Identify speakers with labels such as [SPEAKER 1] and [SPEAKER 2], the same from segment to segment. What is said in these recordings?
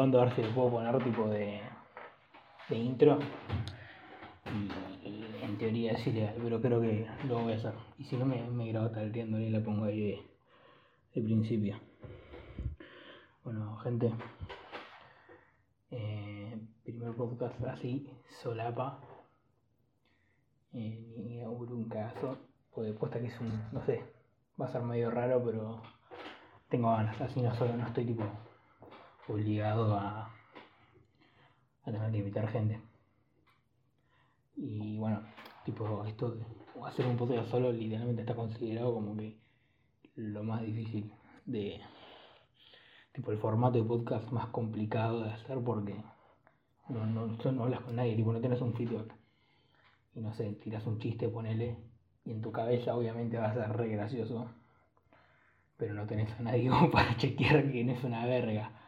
[SPEAKER 1] A ver si le puedo poner tipo de, de intro. Y, en teoría es ilegal, pero creo que lo voy a hacer. Y si no me, me grabo talteando y la pongo ahí de, principio. Bueno, gente. Eh, primer podcast así, solapa. Eh, ni auguro un caso. Porque puesta que es un. no sé. Va a ser medio raro, pero tengo ganas. Así no solo no estoy tipo obligado a, tener que invitar gente. Y bueno, tipo, esto hacer un podcast solo literalmente está considerado como que lo más difícil de tipo el formato de podcast más complicado de hacer porque no, no, no hablas con nadie, tipo no tienes un feedback. Y no sé, tiras un chiste, ponele, y en tu cabeza obviamente va a ser re gracioso, pero no tenés a nadie para chequear que no es una verga.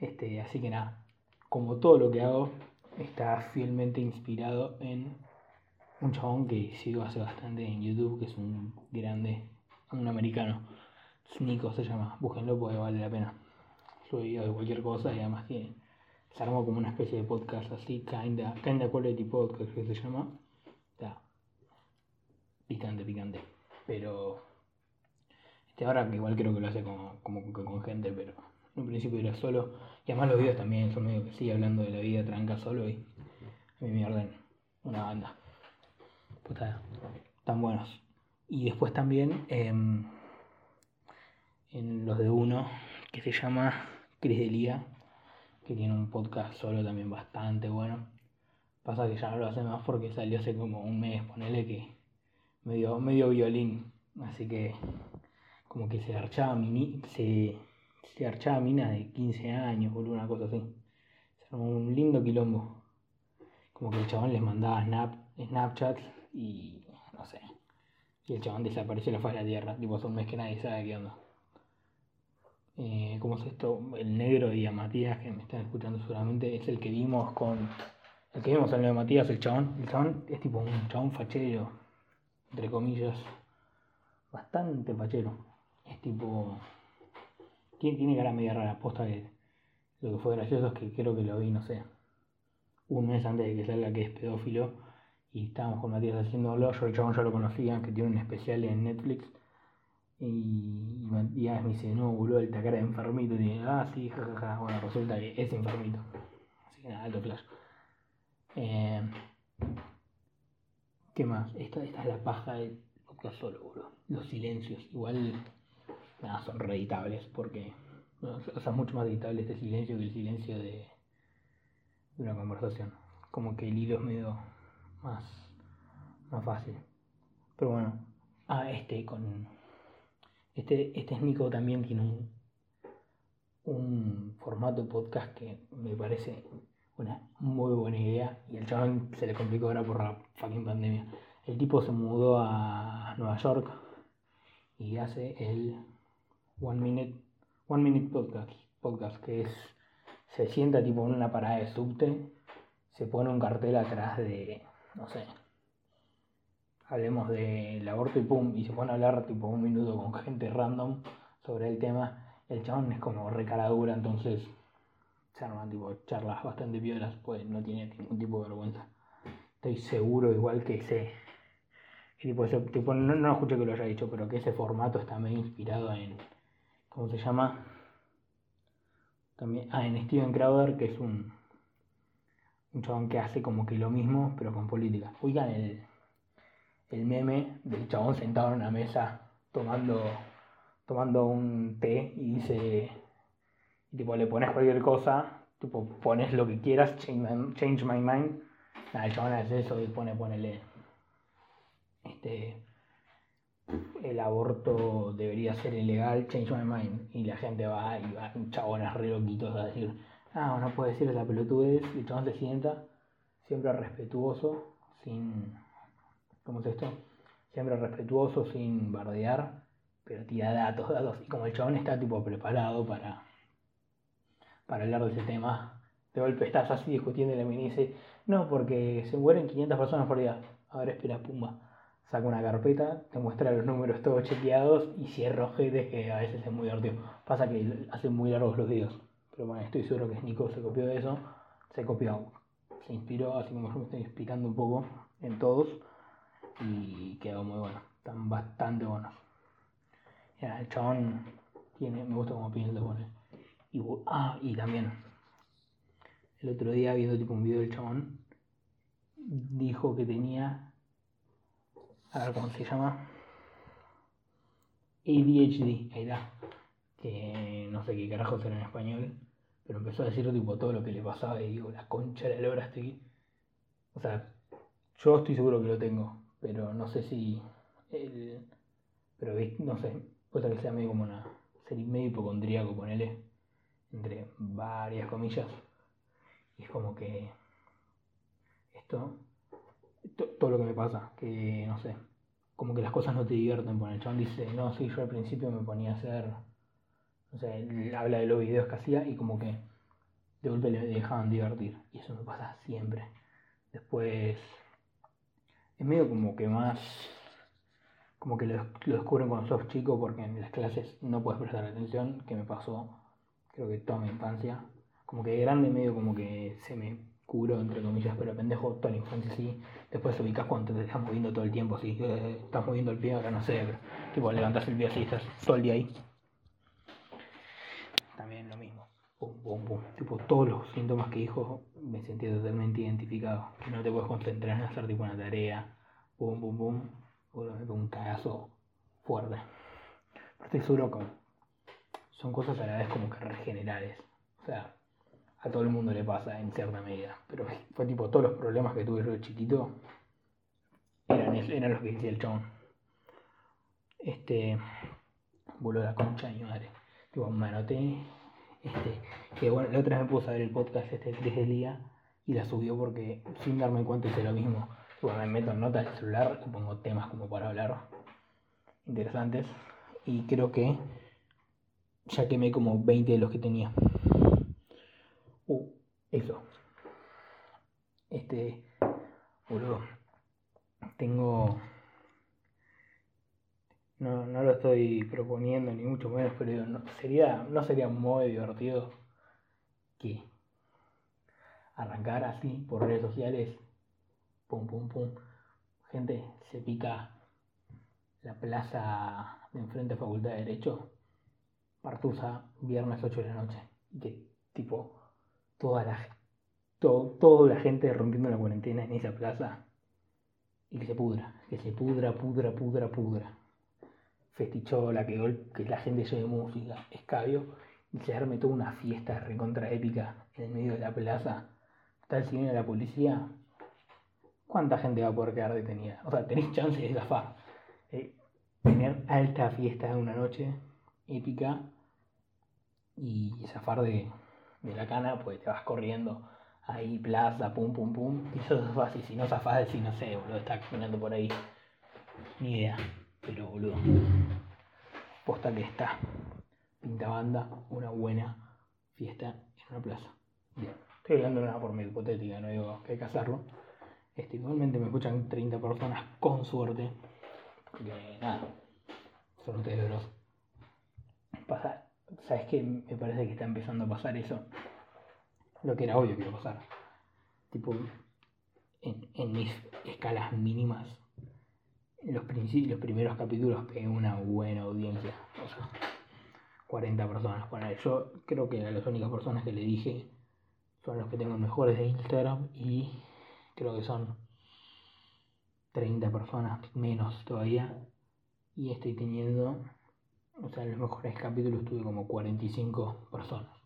[SPEAKER 1] Este, así que nada, como todo lo que hago está fielmente inspirado en un chabón que sigo hace bastante en YouTube, que es un grande, un americano. Nico se llama, búsquenlo porque vale la pena. Sube videos de cualquier cosa y además tiene, se armó como una especie de podcast así, kinda, kinda quality podcast que se llama. Está picante, picante. Pero este ahora igual creo que lo hace como, como con gente, pero en un principio era solo. Y además los videos también son medio que sigue hablando de la vida tranca solo y a mí me arden una banda. Puta, tan buenos. Y después también em, en los de uno que se llama Cris Delía, que tiene un podcast solo también bastante bueno. Pasa que ya no lo hace más porque salió hace como un mes, ponele que medio, medio violín. Así que como que se archaba mini, se, se archaba mina de 15 años, o una cosa así. Se armó un lindo quilombo. Como que el chabón les mandaba snap, Snapchat y no sé. Y el chabón desapareció en la faz de la tierra. Tipo, hace un mes que nadie sabe qué onda. Eh, ¿Cómo es esto? El negro y a Matías, que me están escuchando seguramente, es el que vimos con. El que vimos lo de Matías, el chabón. El chabón es tipo un chabón fachero, entre comillas. Bastante fachero. Es tipo. Tiene, tiene cara media rara, posta que. Lo que fue gracioso es que creo que lo vi, no sé. Un mes antes de que salga que es pedófilo. Y estábamos con Matías haciéndolo. Yo el chabón ya lo conocía, que tiene un especial en Netflix y Matías me dice, no, boludo, esta cara de enfermito. Y dice, ah, sí, jajaja. Bueno, resulta que es enfermito. Así que nada, alto flash. Eh, ¿Qué más? Esta, esta es la paja del podcast solo, boludo. Los silencios. Igual, nada, son reeditables porque. o sea, mucho más editable este silencio que el silencio de, de una conversación. Como que el hilo es medio más, más fácil. Pero bueno, ah, este con este, este es Nico también tiene un, un formato podcast que me parece una muy buena idea y el chaval se le complicó ahora por la fucking pandemia. El tipo se mudó a Nueva York y hace el One Minute, one minute podcast, podcast que es se sienta tipo en una parada de subte, se pone un cartel atrás de, no sé, hablemos del aborto y pum, y se pone a hablar tipo un minuto con gente random sobre el tema, el chabón es como recaradura, entonces se arman tipo charlas bastante piolas, pues no tiene ningún tipo de vergüenza. Estoy seguro igual que ese, tipo, no, no escuché que lo haya dicho, pero que ese formato está medio inspirado en, ¿cómo se llama? También, ah, en Steven Crowder, que es un, un chabón que hace como que lo mismo, pero con política. Oigan el, el meme del chabón sentado en una mesa tomando, tomando un té y dice, y tipo le pones cualquier cosa, tipo pones lo que quieras, change my, mind. el chabón hace eso y pone, ponele, este, el aborto debería ser ilegal, change my mind. Y la gente va y va, chabones re loquitos a decir, ah, no puede decir esa pelotudez, y el chabón se sienta, siempre respetuoso, sin ¿cómo es esto? Siempre respetuoso, sin bardear, pero tira datos, datos. Y como el chabón está tipo preparado para, para hablar de ese tema, de golpe estás así discutiendo y le dice, no, porque se mueren 500 personas por día. Ahora espera, pumba. Saca una carpeta, te muestra los números todos chequeados y cierra ojetes que a veces es muy divertido. Pasa que hacen muy largos los videos, pero bueno, estoy seguro que Nico se copió de eso, se copió, se inspiró, así como yo me estoy inspirando un poco en todos, y quedó muy bueno, están bastante buenos. El chabón tiene, me gusta como piensa, pone. Y, ah, y también, el otro día viendo tipo un video del chabón, dijo que tenía, a ver cómo se llama, ADHD, ahí está, que no sé qué carajo será en español, pero empezó a decir tipo todo lo que le pasaba y digo, la concha de la lora estoy, o sea, yo estoy seguro que lo tengo, pero no sé si, el, pero no sé, puede que sea medio como una, serie medio hipocondríaco, ponele, entre varias comillas, y es como que esto, todo lo que me pasa, que no sé, como que las cosas no te divierten. Bueno, el chabón dice, no, sí, yo al principio me ponía a hacer, no sé, habla de los videos que hacía y como que de golpe le dejaban divertir. Y eso me pasa siempre. Después, es medio como que más, como que lo, descubren cuando sos chico porque en las clases no puedes prestar atención, que me pasó, creo que toda mi infancia. Como que de grande medio como que se me curo, entre comillas, pero pendejo, toda la infancia sí. Después te ubicas cuando te estás moviendo todo el tiempo, así, eh, estás moviendo el pie, ahora no sé, pero tipo levantas el pie así, estás todo el día ahí. También lo mismo. Pum, pum, pum. Tipo, todos los síntomas que dijo me sentí totalmente identificado. Que no te puedes concentrar en hacer tipo una tarea. Pum, pum, pum. un cagazo fuerte. Pero estoy seguro que son cosas a la vez como que regenerales. O sea, a todo el mundo le pasa en cierta medida. Pero fue tipo, todos los problemas que tuve yo de chiquito eran, eran los que decía el chabón. Este, voló la concha y mi madre. Tipo, me anoté. Este, que bueno, la otra vez me puse a ver el podcast este desde el día y la subió porque sin darme cuenta hice lo mismo. Tipo, me meto en notas del celular pongo temas como para hablar interesantes. Y creo que ya quemé como 20 de los que tenía. Uh, eso. Este, boludo. Tengo. No, no lo estoy proponiendo ni mucho menos, pero no, sería, no sería muy divertido que arrancar así por redes sociales. Pum, pum, pum. Gente, se pica la plaza de enfrente de Facultad de Derecho. Partusa, viernes 8 de la noche. Y que tipo toda la, toda la gente rompiendo la cuarentena en esa plaza y que se pudra, que se pudra, pudra, pudra, pudra. Festichola, que, que la gente lleve música, escabio, y se arme toda una fiesta recontra épica en el medio de la plaza. Tal si viene la policía, ¿cuánta gente va a poder quedar detenida? O sea, tenéis chance de zafar. Eh, tener alta fiesta una noche épica y zafar de, de la cana, pues te vas corriendo ahí, plaza, pum, pum, pum, y eso es fácil. Si no zafás, decir, no sé, boludo, está caminando por ahí. Ni idea, pero boludo. Posta que está. Pinta banda, una buena fiesta en una plaza. Bien, estoy hablando de una forma hipotética, no digo que hay que hacerlo. Este, igualmente me escuchan 30 personas con suerte. Porque nada, son ustedes los. Pasa, ¿Sabes qué? Me parece que está empezando a pasar eso. Lo que era obvio que iba a pasar. Tipo, en, mis escalas mínimas, los, los primeros capítulos pegué una buena audiencia. O sea, 40 personas. Yo creo que a las únicas personas que le dije son los que tengo mejores de Instagram y creo que son 30 personas menos todavía. Y estoy teniendo o sea, los mejores capítulos tuve como 45 personas.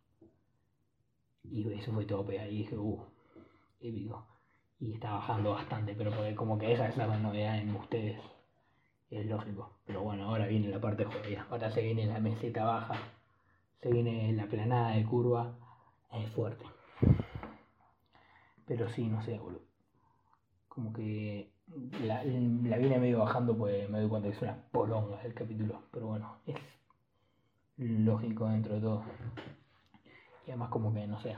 [SPEAKER 1] Y eso fue todo Y dije, uh, épico. Y está bajando bastante, pero porque como que esa es la novedad en ustedes. Es lógico. Pero bueno, ahora viene la parte jodida. Ahora se viene la meseta baja. Se viene la planada de curva. Es fuerte. Pero sí, no sé, boludo. Como que la, la viene medio bajando, pues me doy cuenta que es una polonga el capítulo. Pero bueno, es lógico dentro de todo. Y además como que, no sé,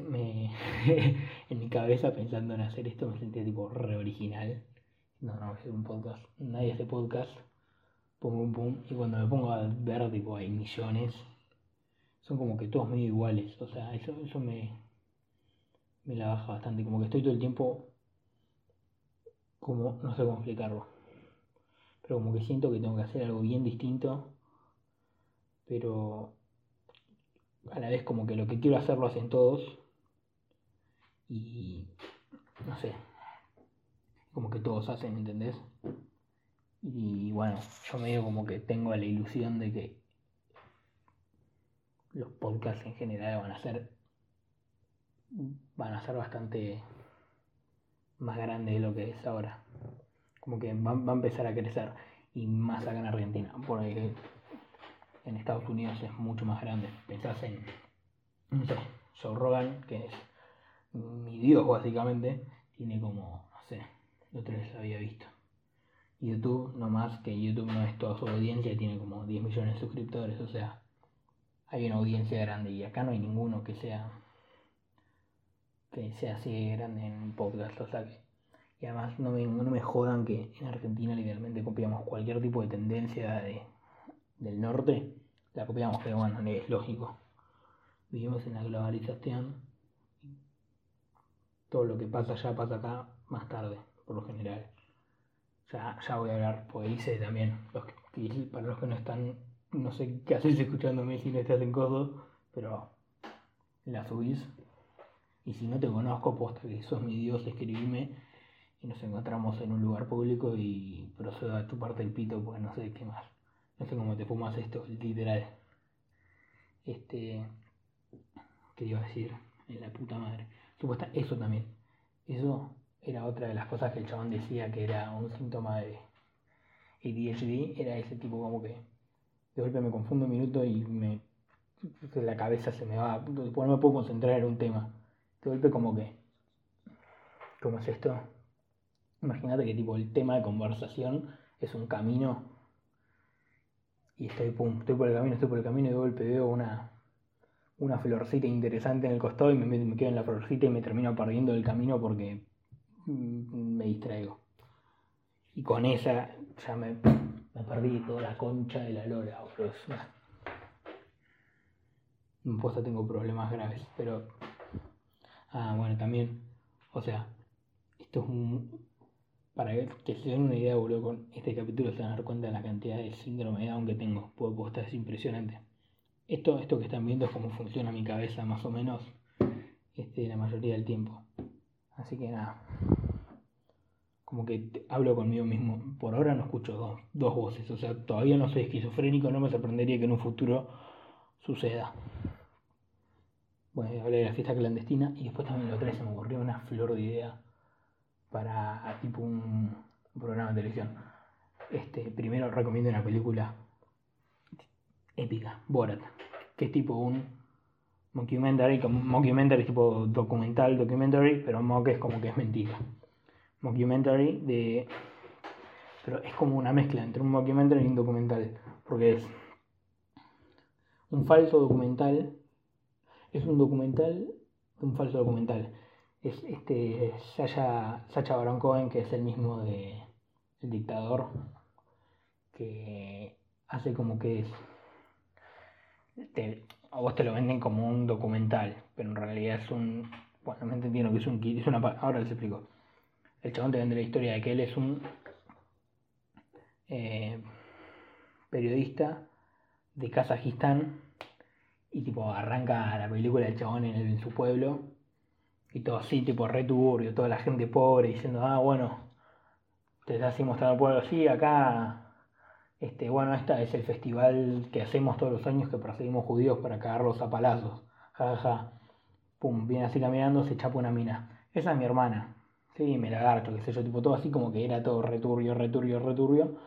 [SPEAKER 1] me, en mi cabeza pensando en hacer esto me sentía tipo re original. No, no, es un podcast. Nadie hace podcast. Pum, pum, pum. Y cuando me pongo a ver, tipo, hay millones. son como que todos medio iguales. O sea, eso, eso me, me la baja bastante. Como que estoy todo el tiempo como, no sé cómo explicarlo. Pero como que siento que tengo que hacer algo bien distinto. Pero a la vez como que lo que quiero hacer lo hacen todos. Y no sé. Como que todos hacen, ¿entendés? Y bueno, yo medio como que tengo la ilusión de que los podcasts en general van a ser van a ser bastante más grandes de lo que es ahora. Como que va, va a empezar a crecer y más acá en Argentina, porque en Estados Unidos es mucho más grande. Pensás en, no sé, Joe Rogan, que es mi dios básicamente, tiene como, no sé, lo otra vez había visto. YouTube, no más que YouTube no es toda su audiencia, tiene como 10 millones de suscriptores, o sea, hay una audiencia grande y acá no hay ninguno que sea que sea así grande en podcast, o sea que y además no me, no me jodan que en Argentina literalmente copiamos cualquier tipo de tendencia de, del norte, la copiamos, pero bueno, es lógico. Vivimos en la globalización, todo lo que pasa allá pasa acá más tarde, por lo general ya, ya voy a hablar, porque hice también, los para los que no están, no sé qué haces escuchándome si no estás en codo, pero la subís. Y si no te conozco, posta que sos mi Dios, escribime y nos encontramos en un lugar público y procedo a tu parte el pito, porque no sé qué más. No sé cómo te fumas esto, literal. Este. ¿Qué iba a decir? En la puta madre. Supuesta, eso también. Eso era otra de las cosas que el chabón decía que era un síntoma de ADHD, era ese tipo como que de golpe me confundo un minuto y me la cabeza se me va, después no me puedo concentrar en un tema. De golpe como que, ¿cómo es esto? Imagínate que tipo el tema de conversación es un camino y estoy, pum, estoy por el camino, estoy por el camino y de golpe veo una, una florcita interesante en el costado y me, quedo en la florcita y me termino perdiendo el camino porque Mm, me distraigo. Y con esa ya me, me perdí toda la concha de la lora, boludo. Posta tengo problemas graves, pero. Ah, bueno, también. O sea, esto es un. Para que se den una idea, boludo, con este capítulo se van a dar cuenta de la cantidad de síndrome de Down que tengo. Puedo posta es impresionante. Esto, esto que están viendo es cómo funciona mi cabeza, más o menos, este, la mayoría del tiempo. Así que nada. Como que hablo conmigo mismo. Por ahora no escucho dos, dos voces. O sea, todavía no soy esquizofrénico. No me sorprendería que en un futuro suceda. Bueno, hablé de la fiesta clandestina y después también lo otra se me ocurrió una flor de idea para tipo un, programa de televisión. Este, primero recomiendo una película épica, Borat, que es tipo un mockumentary, como mockumentary tipo documental, documentary, pero mock es como que es mentira. Mockumentary de... Pero es como una mezcla entre un mockumentary y un documental, porque es un falso documental, es un documental un falso documental. Es este Sacha, Sacha Baron Cohen, que es el mismo de El Dictador, que hace como que es a vos te lo venden como un documental, pero en realidad es un. Bueno, me entiendo que es un kit, es una. Ahora les explico. El chabón te vende la historia de que él es un eh, periodista de Kazajistán y tipo arranca la película del chabón en, su pueblo y todo así, tipo re toda la gente pobre diciendo, ah, bueno, te estás así mostrando el pueblo, sí, acá este, bueno, este es el festival que hacemos todos los años que perseguimos judíos para cagarlos a palazos. Ja, ja, Pum, viene así caminando, se chapa una mina. Esa es mi hermana. Sí, me lagarto, qué sé yo, tipo todo así como que era todo returbio, returbio, returbio.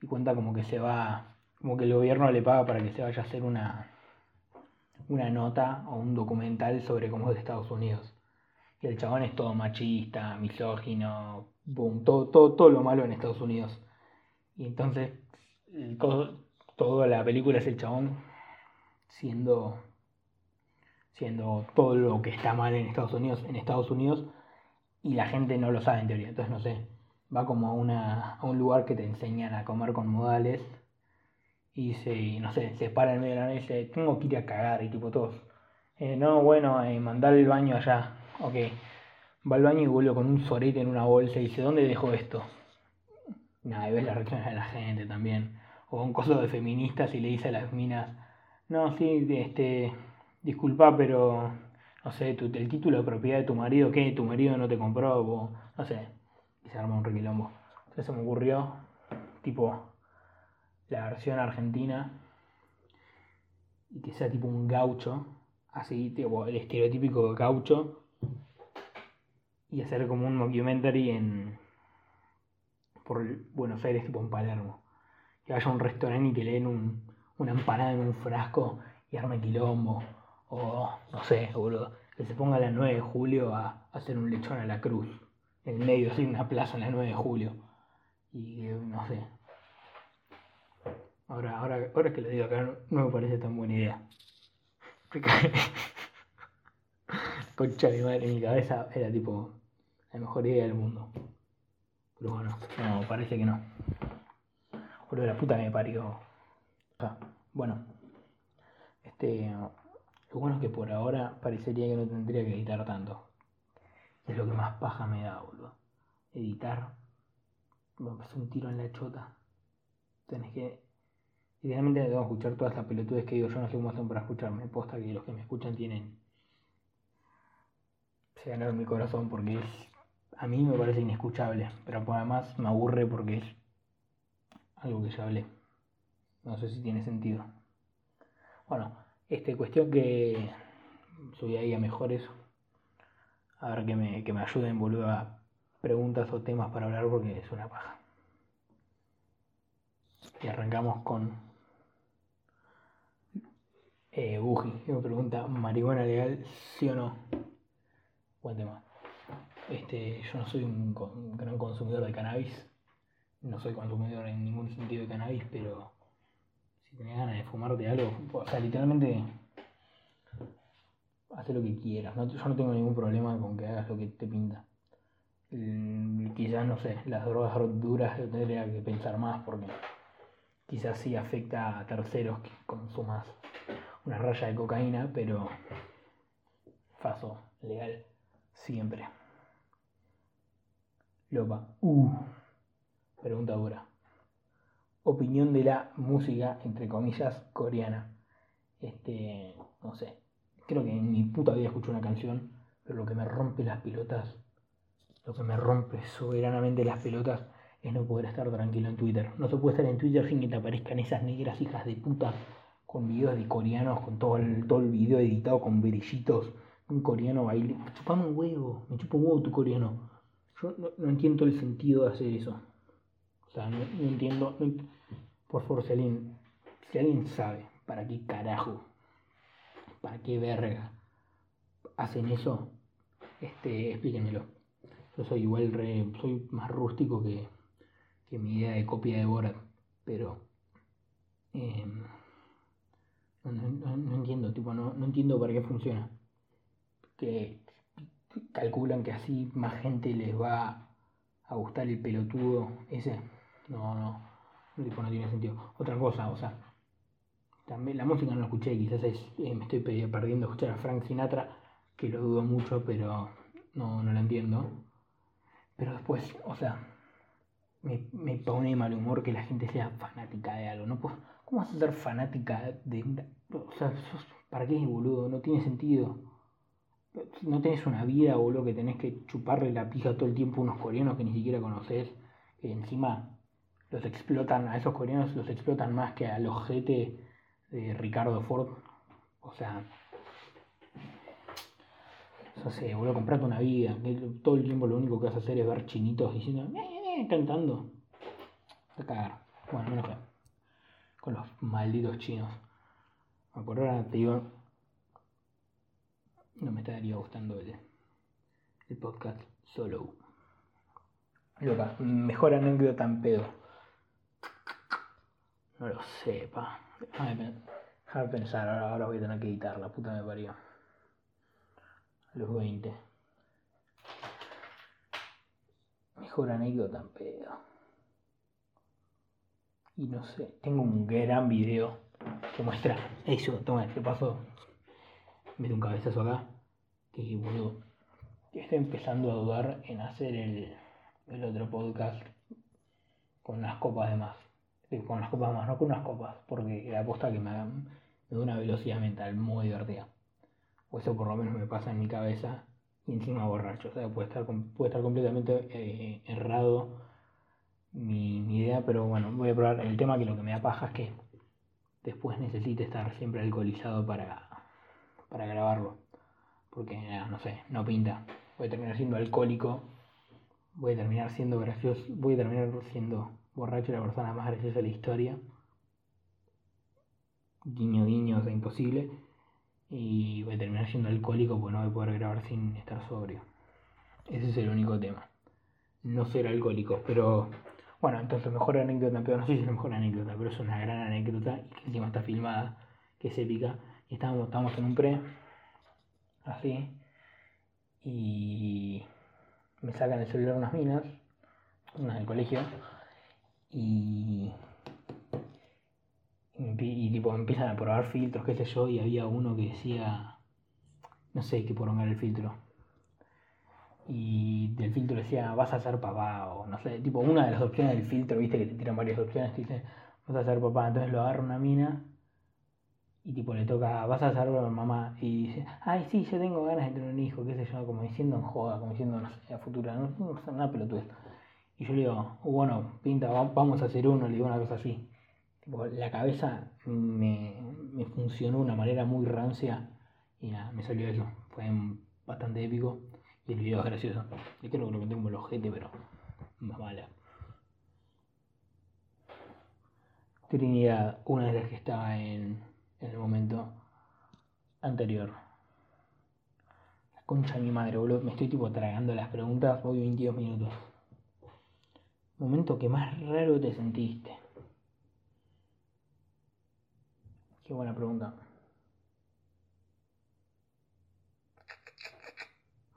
[SPEAKER 1] Y cuenta como que se va, como que el gobierno le paga para que se vaya a hacer una, una nota o un documental sobre cómo es Estados Unidos. Y el chabón es todo machista, misógino, boom, todo, todo, todo lo malo en Estados Unidos. Y entonces toda la película es el chabón siendo siendo todo lo que está mal en Estados Unidos en Estados Unidos y la gente no lo sabe en teoría entonces no sé va como a, una, a un lugar que te enseñan a comer con modales y dice, no sé, se para en medio de la nave y dice, tengo que ir a cagar, y tipo todos, eh, no, bueno, eh, mandar el baño allá, ok, va al baño y vuelve con un sorete en una bolsa y dice, ¿dónde dejo esto? Nada, y ves las reacciones de la gente también, o un coso de feministas y le dice a las minas, no, sí, este, disculpa, pero, no sé, el título de propiedad de tu marido, ¿qué? ¿Tu marido no te compró? No sé, y se arma un requilombo. Entonces se me ocurrió, tipo, la versión argentina y que sea tipo un gaucho, así, tipo el estereotípico gaucho, y hacer como un documentary en por Buenos Aires, tipo en Palermo. Que vaya a un restaurante y te leen un, una empanada en un frasco y arme quilombo. O, no sé, boludo, que se ponga a las 9 de julio a, hacer un lechón a la cruz. En medio, así, una plaza en la 9 de julio. Y no sé, Ahora, ahora, ahora que lo digo acá, no, me parece tan buena idea. Concha mi madre, en mi cabeza era tipo la mejor idea del mundo. Pero bueno, no, parece que no. de la puta me parió. bueno, este. Lo bueno es que por ahora parecería que no tendría que editar tanto. Es lo que más paja me da, boludo. Editar. Me pasó un tiro en la chota. Tenés que Idealmente debo escuchar todas las pelotudes que digo, yo no sé cómo hacen para escucharme. Posta que los que me escuchan tienen. Se ganaron mi corazón porque es. A mí me parece inescuchable, pero además me aburre porque es algo que ya hablé. No sé si tiene sentido. Bueno, este cuestión que subí ahí a mejores. A ver que me, que me ayuden, boludo, a preguntas o temas para hablar porque es una paja. Y arrancamos con eh, Buji, me pregunta, ¿marihuana legal sí o no? Buen tema. Este, yo no soy un, gran consumidor de cannabis. No soy consumidor en ningún sentido de cannabis, pero si tenés ganas de fumarte algo, o sea, literalmente haz lo que quieras. yo no tengo ningún problema con que hagas lo que te pinta. quizás, no sé, las drogas duras tendría que pensar más porque quizás sí afecta a terceros que consumas una raya de cocaína, pero faso, legal, siempre. Lopa, uh, pregunta dura. Opinión de la música, entre comillas, coreana. Este, no sé, creo que en mi puta vida escucho una canción, pero lo que me rompe las pelotas, lo que me rompe soberanamente las pelotas es no poder estar tranquilo en Twitter. No se puede estar en Twitter sin que te aparezcan esas negras hijas de puta con videos de coreanos, con todo el, todo el video editado con brillitos, un coreano baile. Chupame un huevo, me chupa un huevo tu coreano. Yo no, entiendo el sentido de hacer eso. O sea, no, entiendo. por favor, si alguien, si alguien sabe para qué carajo, para qué verga hacen eso, este, explíquenmelo. Yo soy igual, re, soy más rústico que, que mi idea de copia de Borat, pero. Eh, no, entiendo, tipo, no, no entiendo para qué funciona. Que calculan que así más gente les va a gustar el pelotudo ese. No, no, tipo, no tiene sentido. Otra cosa, o sea, también la música no la escuché, quizás eh, me estoy perdiendo escuchar a Frank Sinatra, que lo dudo mucho, pero no, no lo entiendo. Pero después, o sea, me, me pone mal humor que la gente sea fanática de algo. No puedo, ¿Cómo vas a ser fanática de. O sea, ¿para qué, boludo? No tiene sentido. No tenés una vida, boludo, que tenés que chuparle la pija todo el tiempo a unos coreanos que ni siquiera conoces. Que encima los explotan, a esos coreanos los explotan más que a los GT de Ricardo Ford. O sea... No sé, boludo, comprarte una vida. todo el tiempo lo único que vas a hacer es ver chinitos diciendo... cantando. A cagar. Bueno, menos que con los malditos chinos. Por ahora te no me estaría gustando el, el podcast solo. Loca, mejor anécdota en pedo. No lo sé, pa. Déjame pensar, ahora, ahora voy a tener que editar, la puta me parió. los 20. Mejor anécdota en pedo. Y no sé, tengo un gran video que muestra eso. Toma, te paso. Mete un cabezazo acá. Que boludo. Estoy empezando a dudar en hacer el, el otro podcast con unas copas de más. Con unas copas más, no con unas copas. Porque la aposta que me, me da una velocidad mental muy divertida. O eso por lo menos me pasa en mi cabeza. Y encima borracho. O sea, puede estar, puede estar completamente eh, errado mi, mi, idea. Pero bueno, voy a probar. El tema que lo que me da paja es que después necesite estar siempre alcoholizado para, para grabarlo. Porque, no sé, no pinta. Voy a terminar siendo alcohólico. Voy a terminar siendo gracioso. Voy a terminar siendo borracho la persona más graciosa de la historia. Guiño, guiño, o imposible. Y voy a terminar siendo alcohólico porque no voy a poder grabar sin estar sobrio. Ese es el único tema. No ser alcohólico, pero bueno, entonces mejor anécdota, pero no sé si es la mejor anécdota, pero es una gran anécdota y que encima está filmada, que es épica. Y estábamos, estábamos en un pre, así, y me sacan el celular unas minas, unas del colegio, y, y, tipo empiezan a probar filtros, qué sé yo, y había uno que decía, no sé qué porongar el filtro. Y del filtro decía, vas a ser papá, o no sé, tipo una de las opciones del filtro, viste que te tiran varias opciones, te vas a ser papá, entonces lo agarra una mina y tipo le toca, vas a ser mamá, y dice, ay sí, yo tengo ganas de tener un hijo, qué sé yo, como diciendo en joda, como diciendo, no sé, a futura, no, no sé, nada pelotudez. Y yo le digo, bueno, pinta, vamos a hacer uno, le digo una cosa así. Tipo, la cabeza me, me funcionó de una manera muy rancia y nada, me salió eso. Fue bastante épico el video es gracioso. Yo creo que lo conté como el ojete, pero más mala. Trinidad, una de las que estaba en, en el momento anterior. La concha de mi madre, boludo. Me estoy tipo tragando las preguntas, voy 22 minutos. Momento que más raro te sentiste. Qué buena pregunta.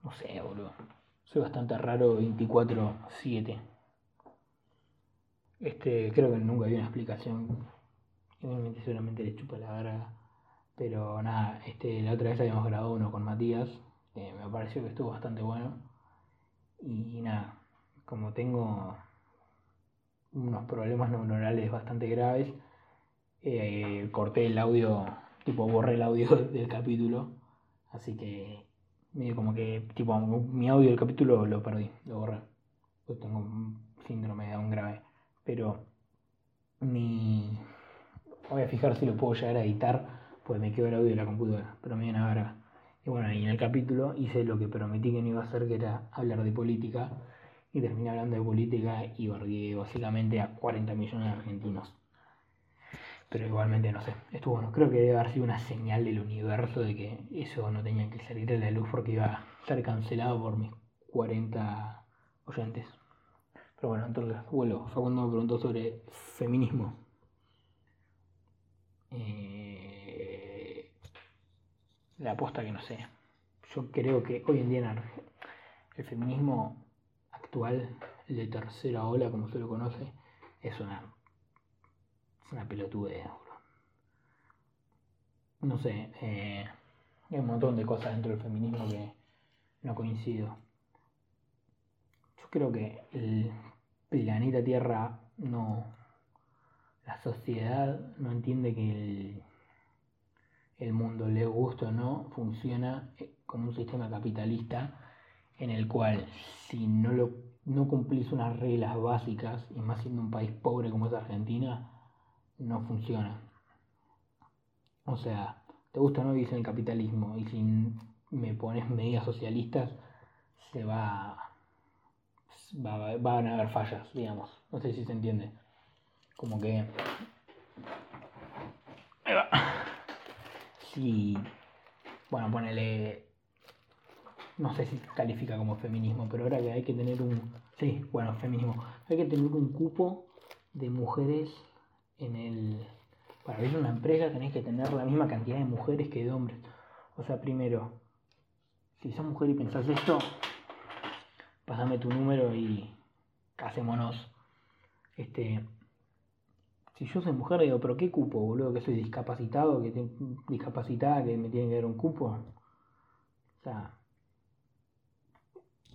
[SPEAKER 1] No sé, boludo. Soy bastante raro 24-7. Este, creo que nunca vi una explicación. Obviamente seguramente le chupa la verga. Pero nada, este, la otra vez habíamos grabado uno con Matías. me pareció que estuvo bastante bueno. Y nada, como tengo unos problemas neuronales bastante graves. Eh, corté el audio, tipo borré el audio del capítulo, así que medio como que, tipo, mi audio del capítulo lo perdí, lo borré. Pues tengo un síndrome de un grave, pero mi... Voy a fijar si lo puedo llegar a editar, pues me quedo el audio de la computadora, pero me viene a Y bueno, y en el capítulo hice lo que prometí que no iba a hacer, que era hablar de política y terminé hablando de política y bargué básicamente a 40 millones de argentinos. Pero igualmente no sé, estuvo bueno. Creo que debe haber sido una señal del universo de que eso no tenía que salir a la luz porque iba a estar cancelado por mis 40 oyentes. Pero bueno, entonces vuelvo. Facundo me preguntó sobre feminismo. Eh, la aposta que no sé. Yo creo que hoy en día el feminismo actual, de tercera ola, como se lo conoce, es una, es una pelotudez, No sé, eh, hay un montón de cosas dentro del feminismo que no coincido. Yo creo que el planeta Tierra no. La sociedad no entiende que el, el mundo, le gusta o no, funciona con un sistema capitalista en el cual si no, lo, no cumplís unas reglas básicas, y más siendo un país pobre como es Argentina, no funciona. O sea, te gusta o no vivís en el capitalismo, y si me pones medidas socialistas, se va, va, van a haber fallas, digamos. No sé si se entiende. Como que... Si... Bueno, ponele no sé si califica como feminismo, pero ahora que hay que tener un, sí, bueno, feminismo, hay que tener un cupo de mujeres en el, para abrir una empresa tenés que tener la misma cantidad de mujeres que de hombres. O sea, primero, si sos mujer y pensás esto, pásame tu número y hacémonos, este, Si yo soy mujer, digo, pero ¿qué cupo, boludo? Que soy discapacitado, que tengo discapacitada, que me tiene que dar un cupo. O sea,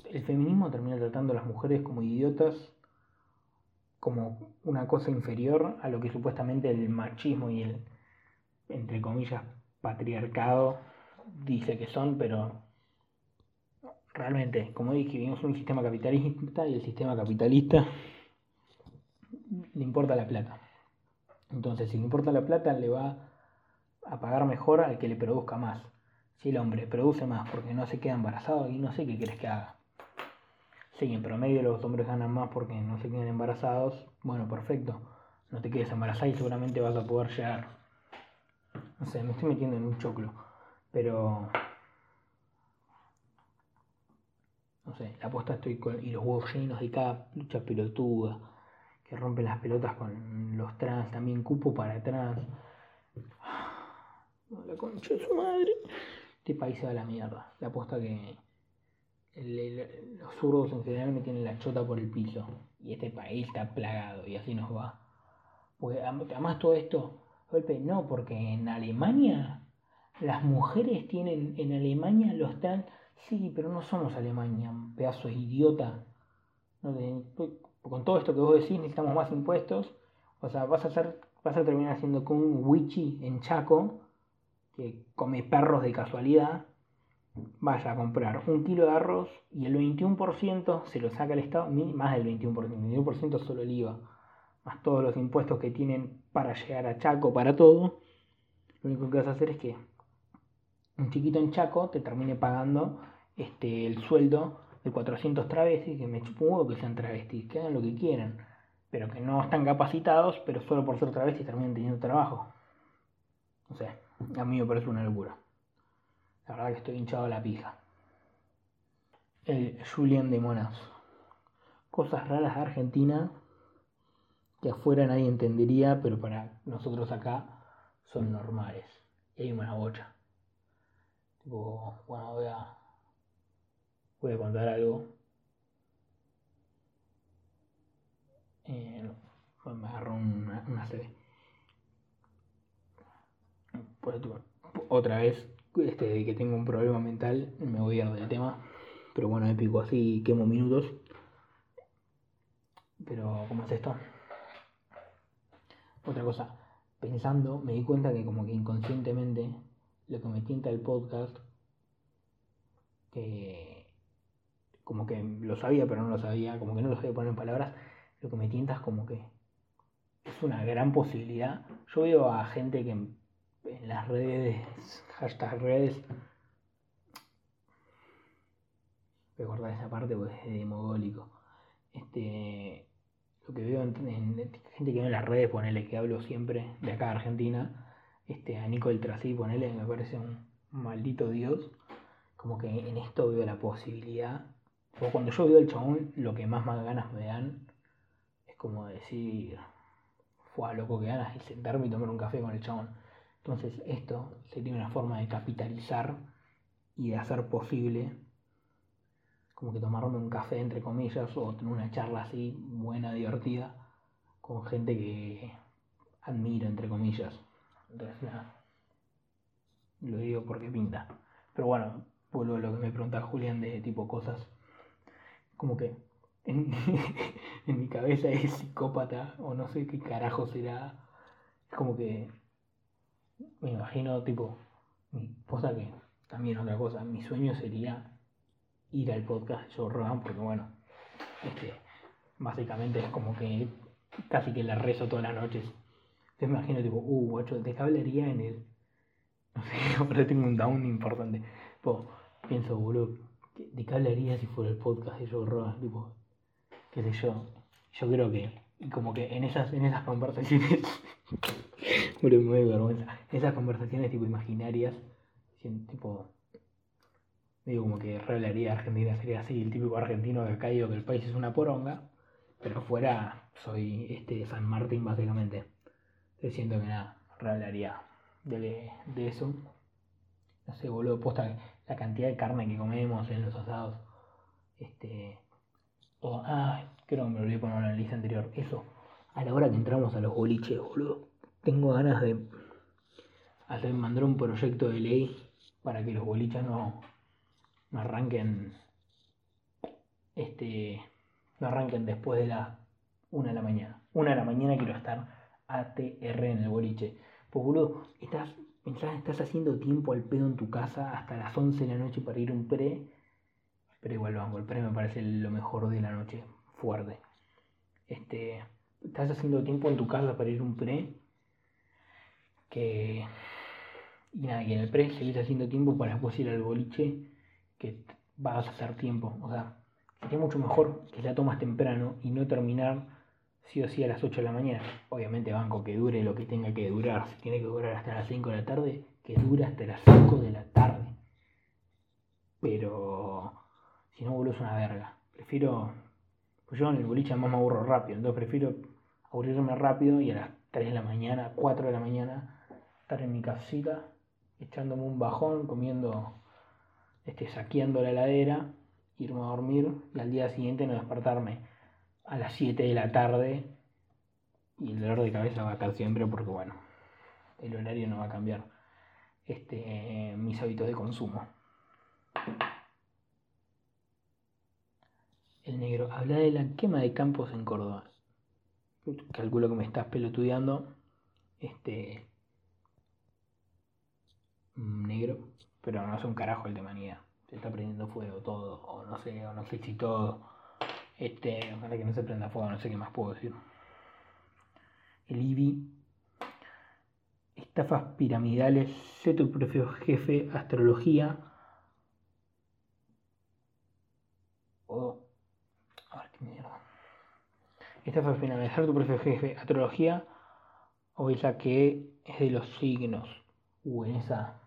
[SPEAKER 1] el feminismo termina tratando a las mujeres como idiotas, como una cosa inferior a lo que supuestamente el machismo y el, entre comillas, patriarcado dice que son, pero realmente, como dije, vivimos un sistema capitalista y el sistema capitalista le importa la plata. Entonces, si le importa la plata, le va a pagar mejor al que le produzca más. Si el hombre produce más porque no se queda embarazado, y no sé qué quieres que haga. Si en promedio los hombres ganan más porque no se quedan embarazados, bueno, perfecto. No te quedes embarazada y seguramente vas a poder llegar. No sé, me estoy metiendo en un choclo. Pero. No sé, la aposta estoy con. Y los huevos llenos de cada lucha pelotuda que rompen las pelotas con los trans, también cupo para trans. La concha su madre. Este país se va a la mierda. La apuesta que los zurdos en general me tienen la chota por el piso. Y este país está plagado y así nos va. Porque además todo esto, golpe, no, porque en Alemania las mujeres tienen, en Alemania los trans, sí, pero no somos Alemania, pedazo de idiota. No, con todo esto que vos decís necesitamos más impuestos, o sea, vas a hacer, vas a terminar haciendo con un wichi en Chaco que come perros de casualidad, vaya a comprar un kilo de arroz y el 21% se lo saca el Estado, más del 21%, el 21% solo el IVA, más todos los impuestos que tienen para llegar a Chaco, para todo, lo único que vas a hacer es que un chiquito en Chaco te termine pagando este, el sueldo de 400 travestis, que me chupo que sean travestis, que hagan lo que quieran, pero que no están capacitados, pero solo por ser travestis terminan teniendo trabajo. No sé, a mí me parece una locura. La verdad que estoy hinchado a la pija. El Julian de Monas. Cosas raras de Argentina que afuera nadie entendería, pero para nosotros acá son normales. Y hay una bocha. Tipo, bueno, voy a voy a contar algo. Eh, me agarró una, una otra vez, este, que tengo un problema mental, me voy a ir del tema. Pero bueno, me pico así, quemo minutos. Pero, ¿cómo es esto? Otra cosa, pensando, me di cuenta que como que inconscientemente lo que me tienta el podcast, que como que lo sabía, pero no lo sabía, como que no lo sabía poner en palabras, lo que me tienta es como que es una gran posibilidad. Yo veo a gente que en, las redes, hashtag redes, voy a acordar esa parte porque es demogólico. Este, lo que veo en, gente que ve en las redes, ponele que hablo siempre de acá de Argentina, este, a Nico del Trasí, ponele, me parece un maldito dios. Como que en esto veo la posibilidad o cuando yo veo el chabón, lo que más, más ganas me dan es como decir, fue loco que ganas y sentarme y tomar un café con el chabón. Entonces esto sería una forma de capitalizar y de hacer posible como que tomarme un café entre comillas o tener una charla así buena, divertida con gente que admiro entre comillas. Entonces nada, lo digo porque pinta. Pero bueno, vuelvo a lo que me preguntaba Julián de tipo cosas como que en, mi cabeza es psicópata o no sé qué carajo será. Es como que me imagino, tipo, cosa que también otra cosa, mi sueño sería ir al podcast de Joe Rogan porque bueno, este, básicamente es como que casi que le rezo todas las noches. Me imagino tipo, uh, guacho, ¿de qué hablaría en el... No sé, ahora tengo un down importante. Pues, pienso, boludo, ¿de qué hablaría si fuera el podcast de Joe Rogan? Tipo, qué sé yo. Yo creo que, y como que en esas, en esas conversaciones, me vergüenza, esas conversaciones tipo imaginarias, tipo, digo como que re hablaría Argentina, sería así, el típico argentino que ha caído que el país es una poronga, pero fuera soy este San Martín básicamente. Entonces siento que nada, re hablaría de, de eso. No sé, boludo, posta la cantidad de carne que comemos en los asados. Este. ah, creo que me olvidé poner en la lista anterior. Eso. a la hora que entramos a los boliches, boludo, tengo ganas de hacer, mandar un proyecto de ley para que los boliches no, no arranquen este no arranquen después de las 1 de la mañana. Una de la mañana quiero estar ATR en el boliche. Pues boludo, estás, pensás, estás haciendo tiempo al pedo en tu casa hasta las 11 de la noche para ir a un pre. Pero igual banco, el pre me parece lo mejor de la noche, fuerte. Este, estás haciendo tiempo en tu casa para ir a un pre. Que. Y nada, que en el pre seguís haciendo tiempo para después ir al boliche. Que vas a hacer tiempo. O sea, sería mucho mejor que la tomas temprano y no terminar sí o sí a las 8 de la mañana. Obviamente banco que dure lo que tenga que durar. Si tiene que durar hasta las 5 de la tarde, que dure hasta las 5 de la tarde. Pero si no, boludo, es una verga. Prefiero... Pues yo en el boliche más me aburro rápido. Entonces prefiero aburrirme rápido y a las 3 de la mañana, 4 de la mañana, estar en mi casita, echándome un bajón, comiendo, este, saqueando la heladera, irme a dormir y al día siguiente no despertarme a las 7 de la tarde y el dolor de cabeza va a estar siempre porque bueno, el horario no va a cambiar este, mis hábitos de consumo. El negro habla de la quema de campos en Córdoba. Calculo que me estás pelotudeando. Este. Negro. Pero no es un carajo el de manía. Se está prendiendo fuego todo. O no sé, o no sé si todo. Este. Ojalá que no se prenda fuego, no sé qué más puedo decir. El IBI. Estafas piramidales. Sé tu propio jefe. Astrología. O. A ver qué mierda. Estafas piramidales. Ser tu propio jefe. Astrología. O esa que es de los signos. Uh, en esa.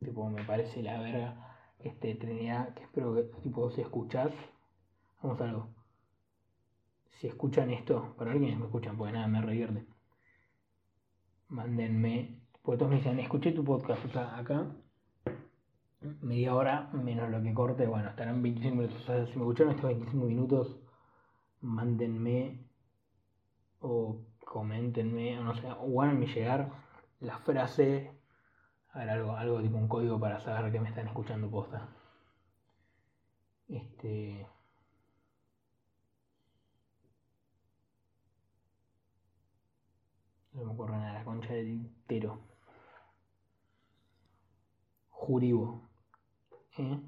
[SPEAKER 1] Tipo, me parece la verga. Este, Trinidad, que espero que tipo si escuchás. Vamos a algo. Si escuchan esto, para alguien me escuchan, porque nada, me revierte. Mándenme. Porque todos me dicen, escuché tu podcast. Acá media hora menos lo que corte, bueno, estarán 25 minutos. Si me escucharon estos 25 minutos, mándenme o comentenme, o no sé, o háganme llegar la frase, a ver, algo, algo tipo un código para saber que me están escuchando posta. Este. No me ocurre nada, la concha del tintero. Juribo. ¿eh?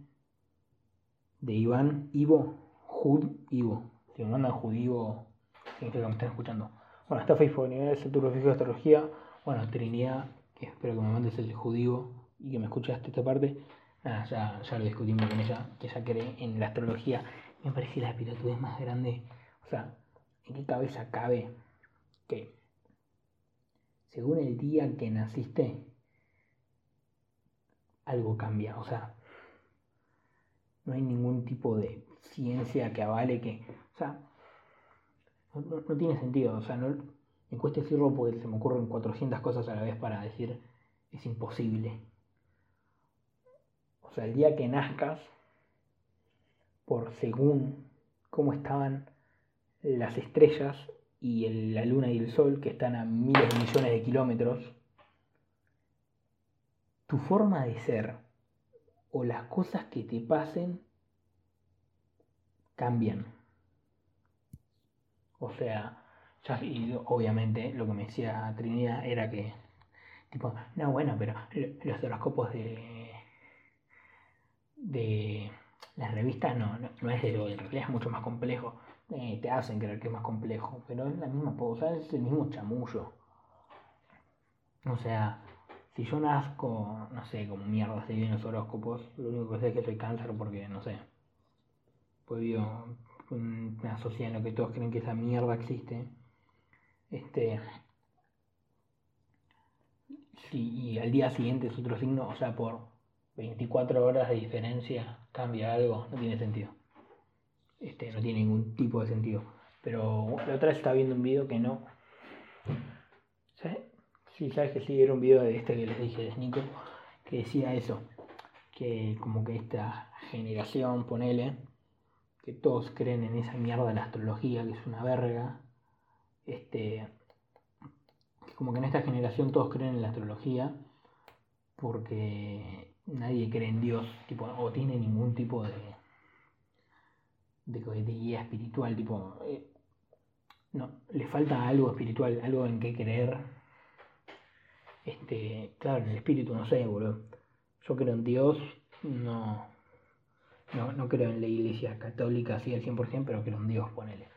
[SPEAKER 1] De Iván Ivo. Jud Ivo. Si me mandan Judivo, significa que me están escuchando. Bueno, está Facebook, nivel de Fijo de Astrología. Bueno, Trinidad, que espero que me mandes el Judío y que me escuchaste esta parte. Ya, ya lo discutimos con ella, que ella cree en la astrología. Me parece la es más grande. O sea, ¿en qué cabeza cabe que según el día que naciste, algo cambia? O sea, no hay ningún tipo de ciencia que avale que. O sea, no, tiene sentido. O sea, no, me cuesta decirlo porque se me ocurren 400 cosas a la vez para decir es imposible. O sea, el día que nazcas, por según cómo estaban las estrellas y la luna y el sol, que están a miles de millones de kilómetros, tu forma de ser o las cosas que te pasen cambian. O sea, y obviamente lo que me decía Trinidad era que, tipo, no, bueno, pero los horoscopos de, de las revistas no, no, es de lo, en realidad es mucho más complejo. Eh, te hacen creer que es más complejo, pero es la misma cosa, es el mismo chamullo. O sea, si yo nazco, no sé, como mierda se los horóscopos, lo único que sé es que soy cáncer porque, no sé, pues vivo una sociedad en la que todos creen que esa mierda existe este, y al día siguiente es otro signo, o sea, por 24 horas de diferencia cambia algo, no tiene sentido. Este, no tiene ningún tipo de sentido. Pero la otra vez estaba viendo un video que no. ¿Sabes? Sí, sabes que sí, era un video de este que les dije de Nico, que decía eso. Que como que esta generación, ponele, que todos creen en esa mierda de la astrología, que es una verga, este, como que en esta generación todos creen en la astrología porque nadie cree en Dios, tipo, o tiene ningún tipo de, de, guía espiritual, tipo, eh, no, le falta algo espiritual, algo en qué creer. Este, claro, en el espíritu, no sé, boludo. Yo creo en Dios, no, no, no creo en la iglesia católica así al 100%, pero creo en Dios, ponele.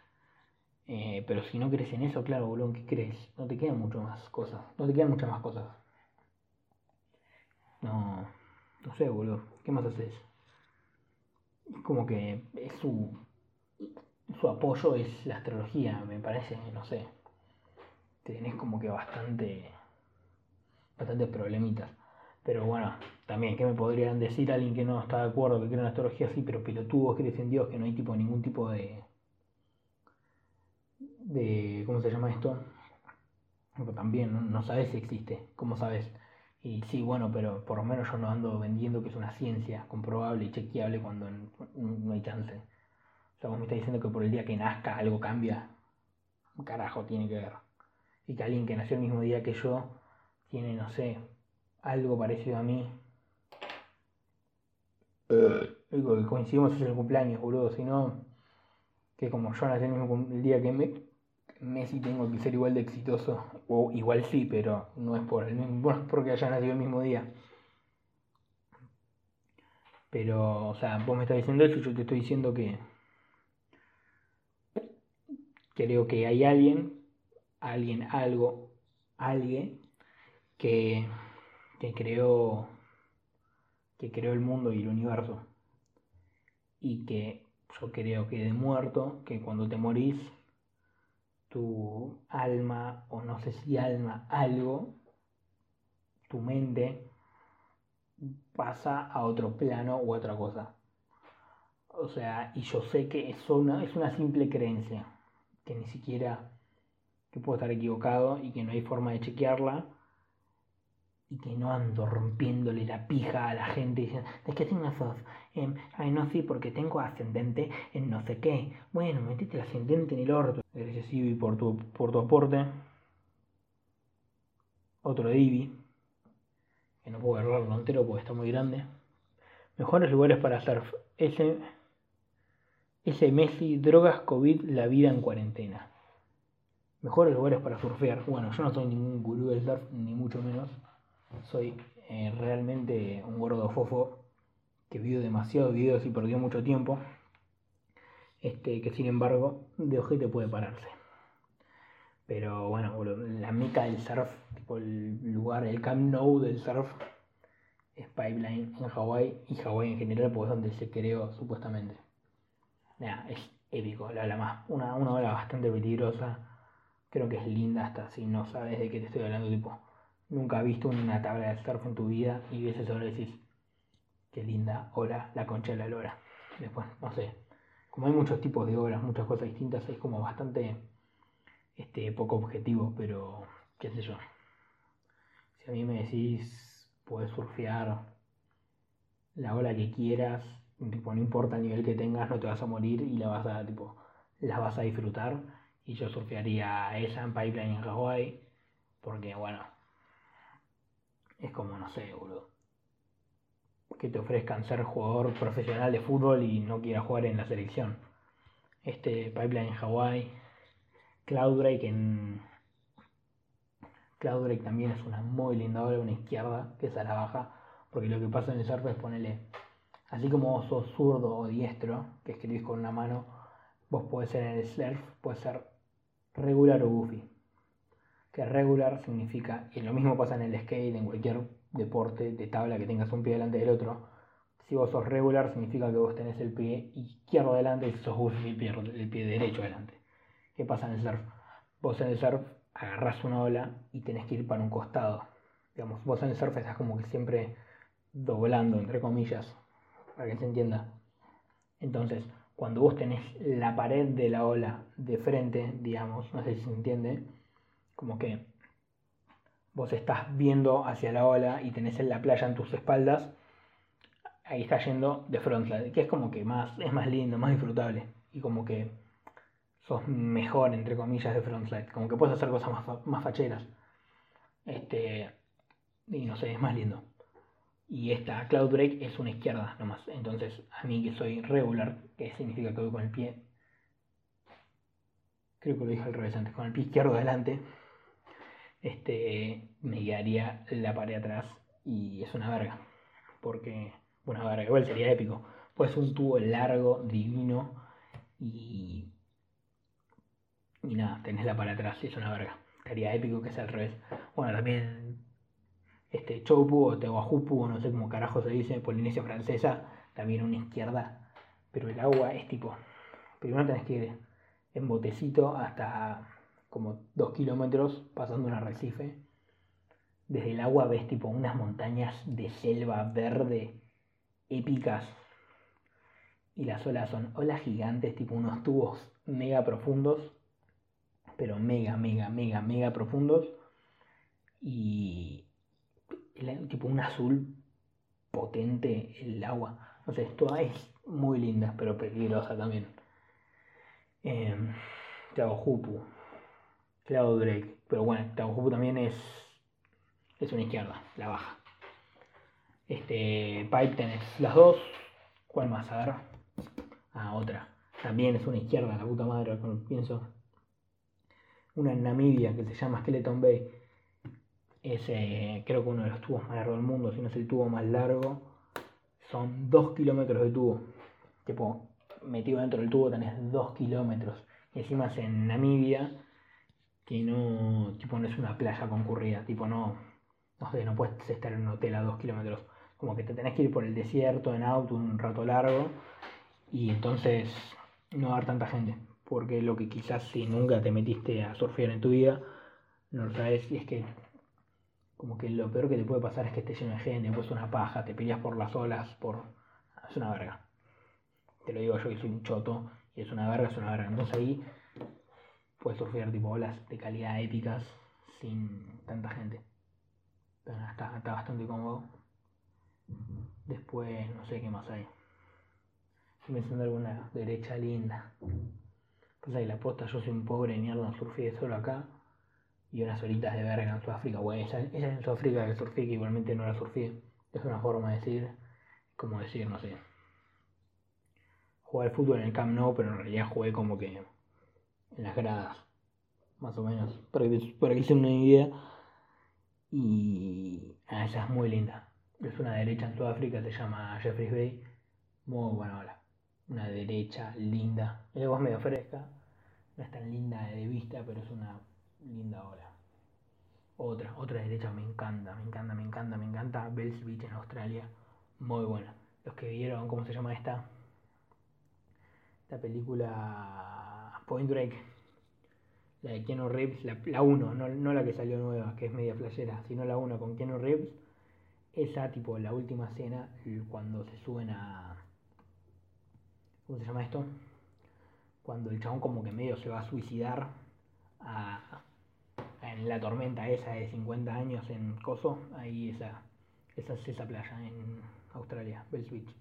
[SPEAKER 1] Eh, pero si no crees en eso, claro, boludo, ¿qué crees? No te quedan mucho más cosas. No te quedan muchas más cosas. No, no sé, boludo. ¿Qué más haces? Es como que es su, su apoyo es la astrología, me parece, no sé. Tenés como que bastante, bastante problemitas. Pero bueno, también, ¿qué me podrían decir alguien que no está de acuerdo, que cree en la astrología? Sí, pero pelotudos crees en Dios, que no hay tipo ningún tipo de de, ¿cómo se llama esto? también no, sabes si existe, ¿cómo sabes? Y sí, bueno, pero por lo menos yo no ando vendiendo que es una ciencia comprobable y chequeable cuando no, hay chance. O sea, vos me estás diciendo que por el día que nazca algo cambia. Carajo, tiene que ver. Y que alguien que nació el mismo día que yo tiene, no sé, algo parecido a mí. Digo, que coincidimos es el cumpleaños, boludo. Si no, que como yo nací el mismo el día que me, Messi tengo que ser igual de exitoso. O igual sí, pero no es por el mismo, porque haya nacido el mismo día. Pero, o sea, vos me estás diciendo eso yo te estoy diciendo que creo que hay alguien, alguien, algo, alguien que, que creó que creó el mundo y el universo y que yo creo que de muerto, que cuando te morís tu alma, o no sé si alma, algo, tu mente pasa a otro plano u otra cosa. O sea, y yo sé que es una, es una simple creencia, que ni siquiera, que puedo estar equivocado y que no hay forma de chequearla, y que no ando rompiéndole la pija a la gente diciendo, ¿de qué signo sos? Em, ay, no, sí, porque tengo ascendente en no sé qué. Bueno, metiste el ascendente en el orto. Gracias, Ibi, por tu, por tu aporte. Otro de Ibi, que no puedo agarrarlo entero porque está muy grande. Mejores lugares para surf. Ese, ese Messi, drogas, COVID, la vida en cuarentena. Mejores lugares para surfear. Bueno, yo no soy ningún gurú del surf, ni mucho menos soy eh, realmente un gordo fofo que vio demasiados videos y perdió mucho tiempo. Este, que sin embargo de ojete puede pararse. Pero bueno, la meca del surf, tipo el lugar, el Camp Nou del surf, es Pipeline en Hawái y Hawái en general, pues es donde se creó supuestamente. es épico, la ola más, una, una ola bastante peligrosa. Creo que es linda hasta si no sabes de qué te estoy hablando, tipo Nunca has visto una tabla de surf en tu vida y ves eso y decís, qué linda ola, la concha de la lora. Después, no sé, como hay muchos tipos de olas, muchas cosas distintas, es como bastante este, poco objetivo, pero qué sé yo. Si a mí me decís, puedes surfear la ola que quieras, tipo, no importa el nivel que tengas, no te vas a morir y la vas a, tipo, la vas a disfrutar. Y yo surfearía esa en Pipeline en Hawaii, porque bueno, es como, no sé, boludo. Que te ofrezcan ser jugador profesional de fútbol y no quieras jugar en la selección. Este Pipeline en Hawái. Cloudbreak en. Cloudbreak también es una muy linda ola, una izquierda, que es a la baja. Porque lo que pasa en el surf es ponerle. Así como vos sos zurdo o diestro, que escribís con una mano, vos podés ser en el surf, puede ser regular o goofy que regular significa, y lo mismo pasa en el skate, en cualquier deporte de tabla que tengas un pie delante del otro, si vos sos regular significa que vos tenés el pie izquierdo delante y si sos goofy el pie, pie derecho delante. ¿Qué pasa en el surf? Vos en el surf agarrás una ola y tenés que ir para un costado. Digamos, vos en el surf estás como que siempre doblando, entre comillas, para que se entienda. Entonces, cuando vos tenés la pared de la ola de frente, digamos, no sé si se entiende, como que vos estás viendo hacia la ola y tenés en la playa en tus espaldas, ahí está yendo de frontline, que es como que más, es más lindo, más disfrutable. Y como que sos mejor, entre comillas, de frontside. Como que puedes hacer cosas más, más facheras. Este, y no sé, es más lindo. Y esta Cloud Break es una izquierda nomás. Entonces, a mí que soy regular, que significa que voy con el pie. Creo que lo dije al revés antes, con el pie izquierdo adelante. Este, me guiaría la pared atrás y es una verga. Porque, una verga, igual sería épico. Pues un tubo largo, divino y. Y nada, tenés la pared atrás y es una verga. Sería épico que sea al revés. Bueno, también este Chopu o Tehuajupu, o no sé cómo carajo se dice, Polinesia Francesa, también una izquierda, pero el agua es tipo, primero tenés que ir en botecito hasta como dos kilómetros pasando un arrecife. Desde el agua ves tipo unas montañas de selva verde épicas y las olas son olas gigantes, tipo unos tubos mega profundos, pero mega, mega, mega, mega profundos. Y tipo un azul potente el agua. No sé, esto es muy linda, pero peligrosa también. Eh, Cloud Drake. Pero bueno, Jupu también es, es una izquierda, la baja. Este, Pipe tenés las dos. ¿Cuál más? A ver. Ah, otra. También es una izquierda, la puta madre, pienso. Una en Namibia que se llama Skeleton Bay es eh, creo que uno de los tubos más largos del mundo, si no es el tubo más largo, son 2 kilómetros de tubo. Tipo, metido dentro del tubo tenés 2 kilómetros. Y encima es en Namibia, que no, tipo, no es una playa concurrida, tipo, no, no sé, no puedes estar en un hotel a 2 kilómetros. Como que te tenés que ir por el desierto en auto un rato largo y entonces no haber tanta gente. Porque lo que quizás si nunca te metiste a surfear en tu vida, no lo sabes, y es que como que lo peor que te puede pasar es que esté lleno de gente, pues una paja, te peleas por las olas, por... es una verga. Te lo digo yo que soy un choto, y es una verga, es una verga. Entonces ahí puedes surfear tipo olas de calidad épicas sin tanta gente. Pero está, está bastante cómodo. Después no sé qué más hay. Estoy pensando alguna derecha linda. Pues ahí la posta, yo soy un pobre mierda, surfeé solo acá y unas horitas de verga en Sudáfrica. Bueno, ella, ella en Sudáfrica que surfé que igualmente no la surfé. Es una forma de decir, como decir, no sé. Jugar al fútbol en el Camp Nou, pero en realidad jugué como que en las gradas, más o menos, para que, para que se una idea. Y ah, esa es muy linda. Es una derecha en Sudáfrica, se llama Jeffrey's Bay. Muy buena ola. Una derecha linda. El agua es medio fresca. No es tan linda de vista, pero es una linda ola. Otra, otra derecha me encanta, me encanta, me encanta, me encanta. Bells Beach en Australia, muy buena. Los que vieron, ¿cómo se llama esta? Esta película Point Break, la de Keanu Reeves, la 1, no, la que salió nueva, que es media playera, sino la 1 con Keanu Reeves. Esa, tipo, la última escena, cuando se suben a. ¿Cómo se llama esto? Cuando el chabón, como que medio se va a suicidar en la tormenta esa de 50 años en Coso, ahí esa, esa es esa playa en Australia, Bells Beach.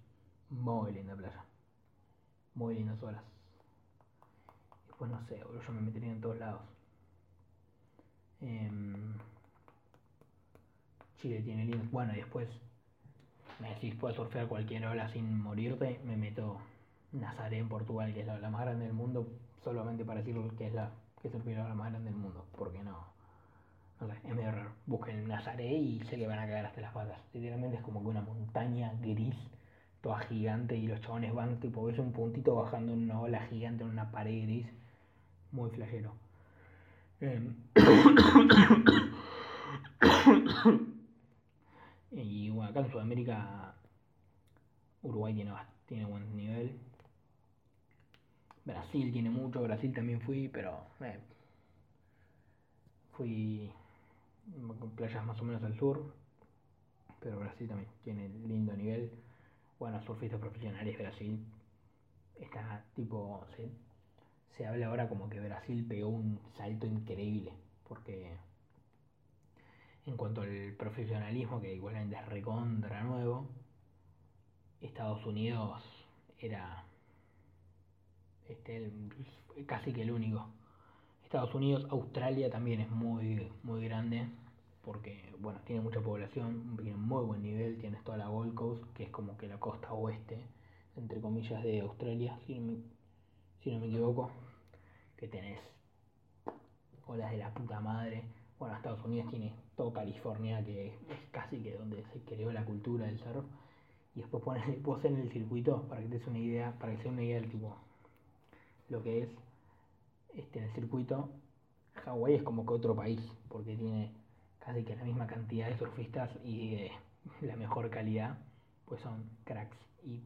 [SPEAKER 1] Muy linda playa. Muy lindas horas. Después no sé, yo me metería en todos lados. Em, Chile tiene lindo. Bueno, y después me decís, puedes surfear cualquier ola sin morirte. Me meto Nazaré en Portugal, que es la, más grande del mundo, solamente para decir que es la que es la ola más grande del mundo. Porque no no sé, es medio raro. Busquen Nazaré y sé que van a caer hasta las patas. Literalmente es como que una montaña gris, toda gigante, y los chabones van, tipo, ves un puntito bajando en una ola gigante en una pared gris. Muy flashero. Em, y bueno, acá en Sudamérica, Uruguay tiene, tiene buen nivel. Brasil tiene mucho, Brasil también fui, pero eh, fui con playas más o menos al sur, pero Brasil también tiene lindo nivel. Bueno, surfistas profesionales Brasil está tipo se habla ahora como que Brasil pegó un salto increíble porque en cuanto al profesionalismo que igualmente es recontra nuevo Estados Unidos era Este, casi que el único. Estados Unidos, Australia también es muy, muy grande porque, bueno, tiene mucha población, tiene muy buen nivel, tienes toda la Gold Coast, que es como que la costa oeste, entre comillas, de Australia, si no me, si no me equivoco, que tenés olas de la puta madre. Bueno, Estados Unidos tiene todo California, que es casi que donde se creó la cultura del surf. Y después pones en el circuito, para que te des una idea, para que sea una idea del tipo, lo que es este, el circuito, Hawái es como que otro país, porque tiene casi que la misma cantidad de surfistas y la mejor calidad, pues son cracks. Y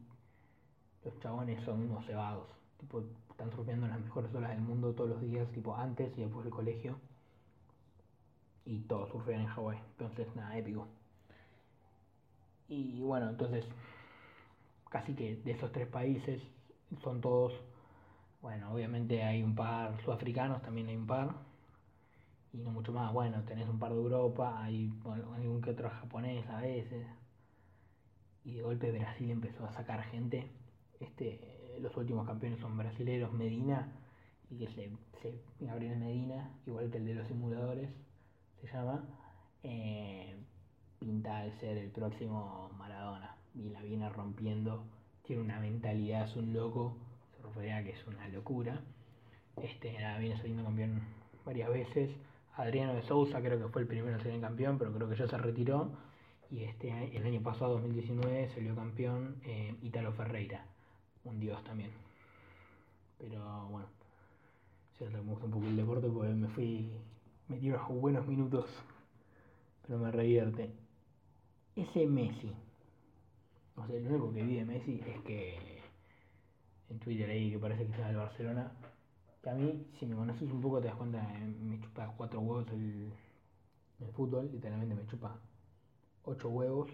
[SPEAKER 1] los chabones son unos cebados, tipo, están surfeando en las mejores olas del mundo todos los días, tipo antes y después del colegio. Y todos surfean en Hawái, entonces nada, épico. Y bueno, entonces, casi que de esos tres países son todos bueno, obviamente hay un par sudafricanos, también hay un par. Y no mucho más. Bueno, tenés un par de Europa, hay algún que otro japonés a veces. Y de golpe Brasil empezó a sacar gente. Este, los últimos campeones son brasileros, Medina, y que se, se Gabriel Medina, igual que el de los simuladores, se llama. Eh, pinta de ser el próximo Maradona. Y la viene rompiendo. Tiene una mentalidad, es un loco que es una locura. Este, viene saliendo campeón varias veces. Adriano de Sousa creo que fue el primero en salir campeón, pero creo que ya se retiró. Y este el año pasado, 2019, salió campeón eh, Italo Ferreira, un dios también. Pero bueno, cierto me gusta un poco el deporte porque me fui, me tiro buenos minutos, pero me revierte. Ese Messi, o sea, lo único que vi de Messi es que en Twitter ahí que parece que está del Barcelona. Que a mí, si me conoces un poco, te das cuenta, me chupa cuatro huevos el, el fútbol, literalmente me chupa ocho huevos.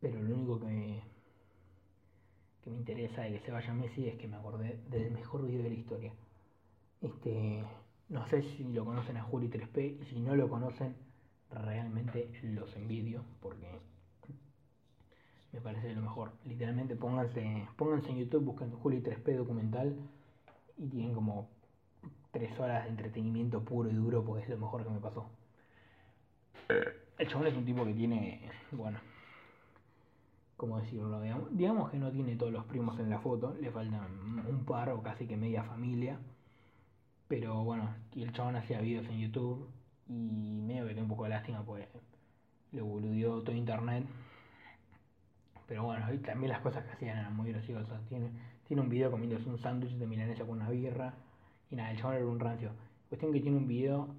[SPEAKER 1] Pero lo único que me, que me interesa de que se vaya Messi es que me acordé del mejor video de la historia. Este, no sé si lo conocen a Juli 3P y si no lo conocen, realmente los envidio porque me parece lo mejor. Literalmente pónganse, pónganse en YouTube, busquen Juli 3P documental y tienen como tres horas de entretenimiento puro y duro porque es lo mejor que me pasó. El chabón es un tipo que tiene, bueno, ¿cómo decirlo? Digamos, digamos que no tiene todos los primos en la foto, le faltan un par o casi que media familia. Pero bueno, el chabón hacía videos en YouTube y medio que tengo un poco de lástima pues le boludió todo internet pero bueno, también las cosas que hacían eran muy graciosas. Tiene, tiene un video comiéndose un sándwich de milanesa con una birra. Y nada, el chabón era un rancio. Cuestión que tiene un video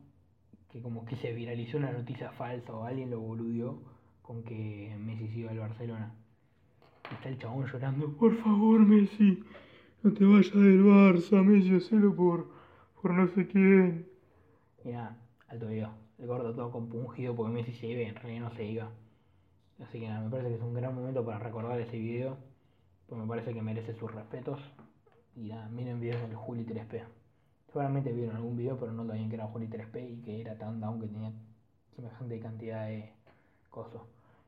[SPEAKER 1] que como que se viralizó una noticia falsa o alguien lo boludió con que Messi iba al Barcelona. Está el chabón llorando, por favor Messi, no te vayas del Barça, Messi, hacelo por, por no sé quién. Nada, alto video. El gordo todo compungido porque Messi se iba en realidad no se iba. Así que nada, me parece que es un gran momento para recordar ese video, pues me parece que merece sus respetos. Y nada, miren videos del Juli 3P. Seguramente vieron algún video, pero no sabían que era Juli 3P y que era tan down que tenía semejante cantidad de cosas.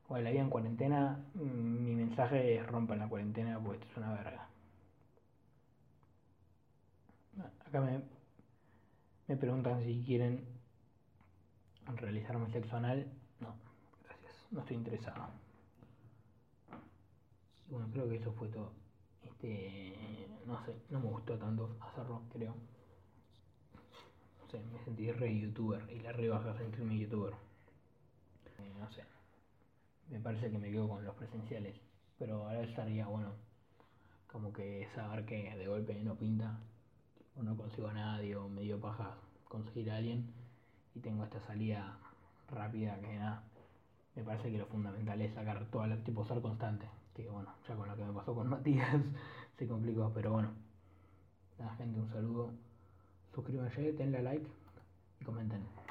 [SPEAKER 1] Bueno, la vida en cuarentena, mm, mi mensaje es rompan la cuarentena porque esto es una verga. Acá me, me preguntan si quieren realizarme sexo anal. No no estoy interesado. bueno, creo que eso fue todo. Este, no sé, no me gustó tanto hacerlo, creo. No sé, me sentí re youtuber y la re baja sentirme youtuber. Eh, no sé, me parece que me quedo con los presenciales, pero ahora estaría bueno, como que saber que de golpe no pinta, o no consigo a nadie, o medio paja conseguir a alguien, y tengo esta salida rápida que nada me parece que lo fundamental es sacar todo el tipo ser constante. Que bueno, ya con lo que me pasó con Matías se complicó, pero bueno. Nada, gente, un saludo. Suscríbanse, denle like y comenten.